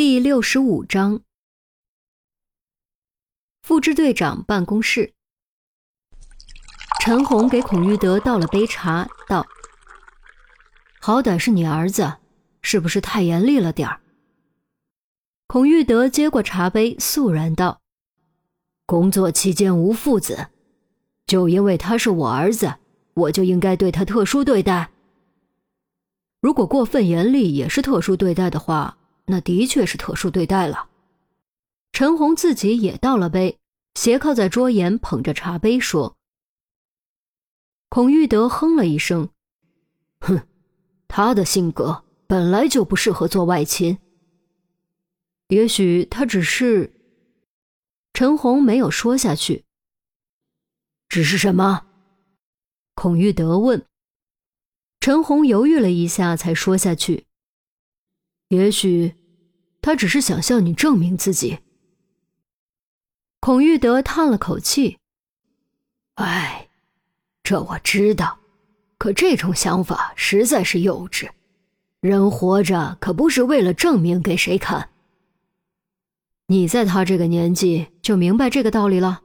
第六十五章，副支队长办公室，陈红给孔玉德倒了杯茶，道：“好歹是你儿子，是不是太严厉了点儿？”孔玉德接过茶杯，肃然道：“工作期间无父子，就因为他是我儿子，我就应该对他特殊对待。如果过分严厉也是特殊对待的话。”那的确是特殊对待了。陈红自己也倒了杯，斜靠在桌沿，捧着茶杯说：“孔玉德哼了一声，哼，他的性格本来就不适合做外勤。也许他只是……”陈红没有说下去。只是什么？孔玉德问。陈红犹豫了一下，才说下去：“也许。”他只是想向你证明自己。孔玉德叹了口气：“哎，这我知道，可这种想法实在是幼稚。人活着可不是为了证明给谁看。你在他这个年纪就明白这个道理了？”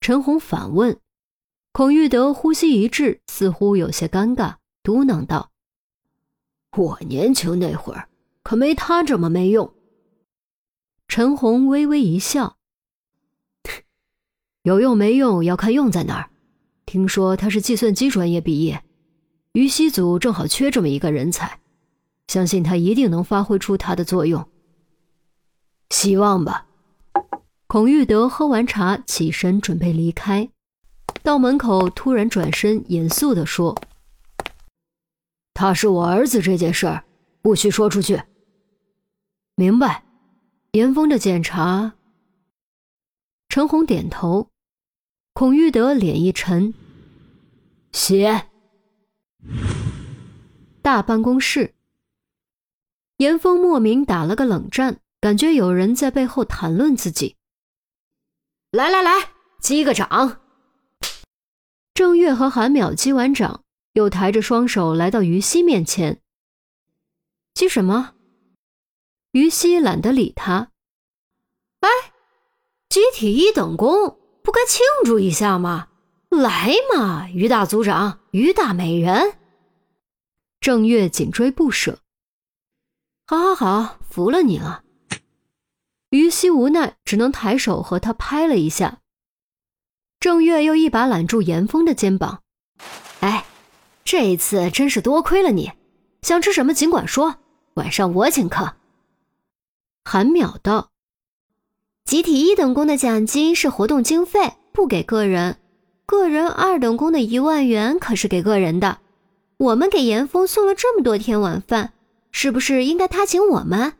陈红反问。孔玉德呼吸一滞，似乎有些尴尬，嘟囔道：“我年轻那会儿。”可没他这么没用。陈红微微一笑：“有用没用要看用在哪儿。听说他是计算机专业毕业，于西组正好缺这么一个人才，相信他一定能发挥出他的作用。希望吧。”孔玉德喝完茶，起身准备离开，到门口突然转身，严肃地说：“他是我儿子这件事儿，不许说出去。”明白，严峰的检查。陈红点头，孔玉德脸一沉。写。大办公室，严峰莫名打了个冷战，感觉有人在背后谈论自己。来来来，击个掌。郑月和韩淼击完掌，又抬着双手来到于西面前。击什么？于西懒得理他。哎，集体一等功，不该庆祝一下吗？来嘛，于大组长，于大美人。郑月紧追不舍。好，好，好，服了你了。于西无奈，只能抬手和他拍了一下。郑月又一把揽住严峰的肩膀。哎，这一次真是多亏了你。想吃什么尽管说，晚上我请客。韩淼道：“集体一等功的奖金是活动经费，不给个人。个人二等功的一万元可是给个人的。我们给严峰送了这么多天晚饭，是不是应该他请我们？”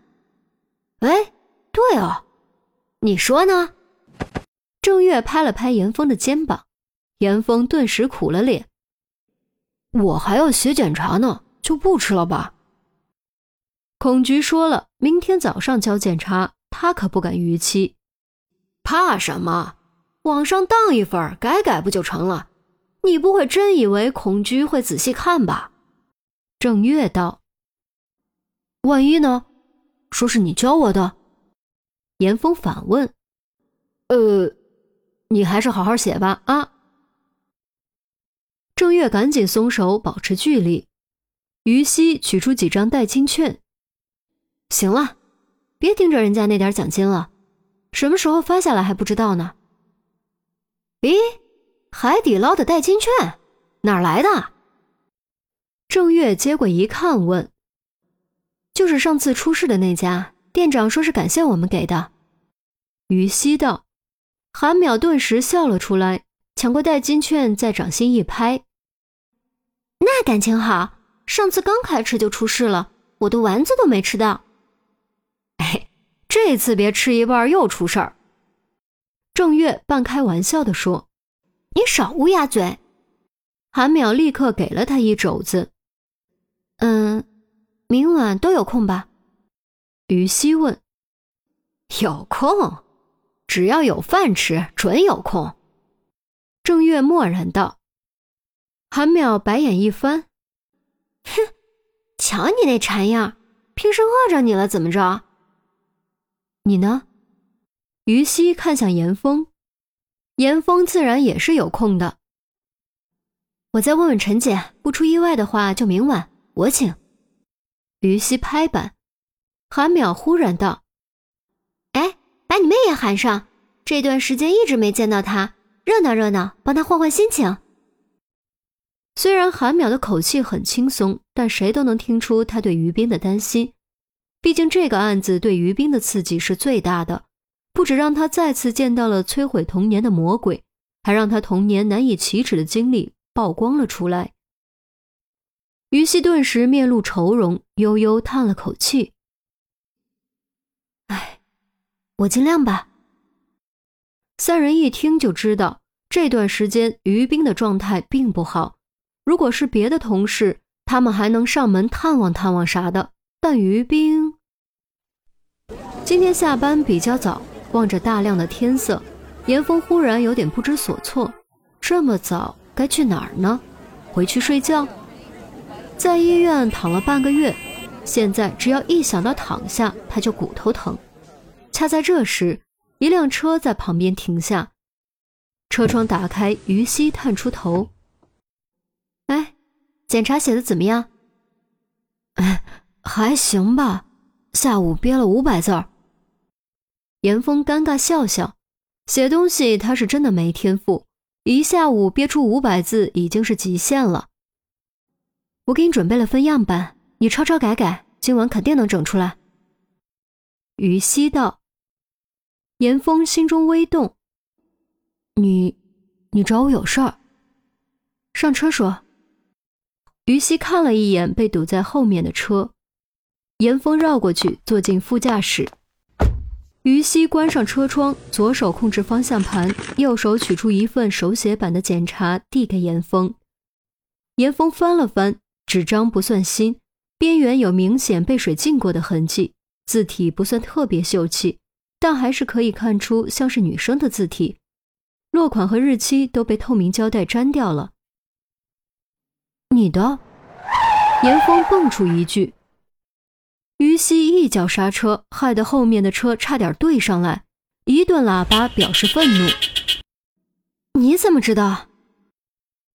哎，对哦，你说呢？郑月拍了拍严峰的肩膀，严峰顿时苦了脸：“我还要写检查呢，就不吃了吧。”孔局说了，明天早上交检查，他可不敢逾期。怕什么？往上当一份，改改不就成了？你不会真以为孔局会仔细看吧？郑月道：“万一呢？说是你教我的。”严峰反问：“呃，你还是好好写吧。”啊！郑月赶紧松手，保持距离。于西取出几张代金券。行了，别盯着人家那点奖金了，什么时候发下来还不知道呢。咦，海底捞的代金券哪来的？郑月接过一看，问：“就是上次出事的那家店长说是感谢我们给的。”于西道。韩淼顿时笑了出来，抢过代金券，在掌心一拍：“那感情好，上次刚开吃就出事了，我的丸子都没吃到。”这次别吃一半又出事儿。郑月半开玩笑地说：“你少乌鸦嘴。”韩淼立刻给了他一肘子。“嗯，明晚都有空吧？”于西问。“有空，只要有饭吃，准有空。”郑月默然道。韩淼白眼一翻：“哼，瞧你那馋样，平时饿着你了怎么着？”你呢？于西看向严峰，严峰自然也是有空的。我再问问陈姐，不出意外的话，就明晚我请。于西拍板，韩淼忽然道：“哎，把你妹也喊上，这段时间一直没见到她，热闹热闹，帮她换换心情。”虽然韩淼的口气很轻松，但谁都能听出他对于冰的担心。毕竟这个案子对于冰的刺激是最大的，不止让他再次见到了摧毁童年的魔鬼，还让他童年难以启齿的经历。曝光了出来，于西顿时面露愁容，悠悠叹了口气：“哎，我尽量吧。”三人一听就知道，这段时间于冰的状态并不好。如果是别的同事，他们还能上门探望探望啥的，但于冰今天下班比较早，望着大亮的天色，严峰忽然有点不知所措：这么早？该去哪儿呢？回去睡觉。在医院躺了半个月，现在只要一想到躺下，他就骨头疼。恰在这时，一辆车在旁边停下，车窗打开，于西探出头：“哎，检查写的怎么样？”“哎，还行吧。下午憋了五百字儿。”严峰尴尬笑笑，写东西他是真的没天赋。一下午憋出五百字已经是极限了。我给你准备了份样板，你抄抄改改，今晚肯定能整出来。于西道。严峰心中微动。你，你找我有事儿？上车说。于西看了一眼被堵在后面的车，严峰绕过去坐进副驾驶。于西关上车窗，左手控制方向盘，右手取出一份手写版的检查，递给严峰。严峰翻了翻，纸张不算新，边缘有明显被水浸过的痕迹，字体不算特别秀气，但还是可以看出像是女生的字体。落款和日期都被透明胶带粘掉了。你的？严峰蹦出一句。于西一脚刹车，害得后面的车差点对上来，一顿喇叭表示愤怒。你怎么知道？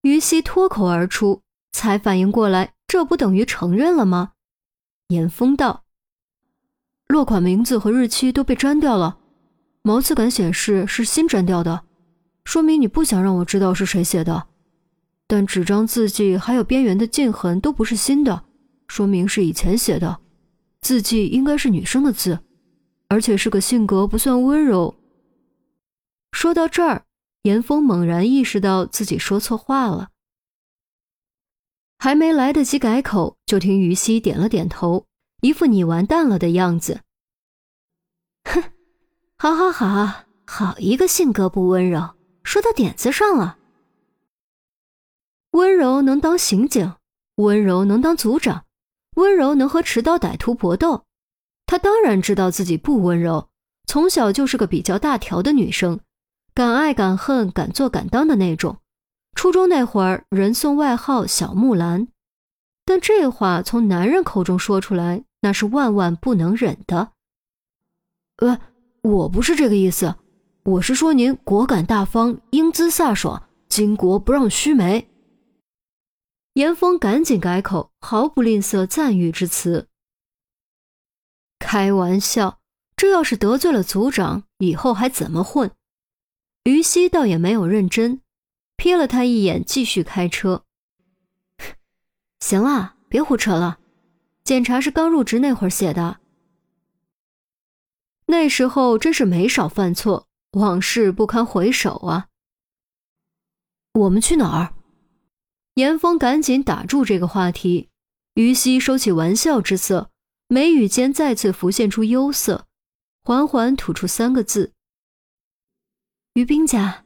于西脱口而出，才反应过来，这不等于承认了吗？严峰道：“落款名字和日期都被粘掉了，毛刺感显示是新粘掉的，说明你不想让我知道是谁写的。但纸张字迹还有边缘的剑痕都不是新的，说明是以前写的。”字迹应该是女生的字，而且是个性格不算温柔。说到这儿，严峰猛然意识到自己说错话了，还没来得及改口，就听于西点了点头，一副你完蛋了的样子。哼，好好好，好一个性格不温柔，说到点子上了。温柔能当刑警，温柔能当组长。温柔能和持刀歹徒搏斗，她当然知道自己不温柔。从小就是个比较大条的女生，敢爱敢恨、敢做敢当的那种。初中那会儿，人送外号“小木兰”，但这话从男人口中说出来，那是万万不能忍的。呃，我不是这个意思，我是说您果敢大方、英姿飒爽、巾帼不让须眉。严峰赶紧改口，毫不吝啬赞誉之词。开玩笑，这要是得罪了组长，以后还怎么混？于西倒也没有认真，瞥了他一眼，继续开车。行了，别胡扯了。检查是刚入职那会儿写的，那时候真是没少犯错，往事不堪回首啊。我们去哪儿？严峰赶紧打住这个话题，于西收起玩笑之色，眉宇间再次浮现出忧色，缓缓吐出三个字：“于冰家。”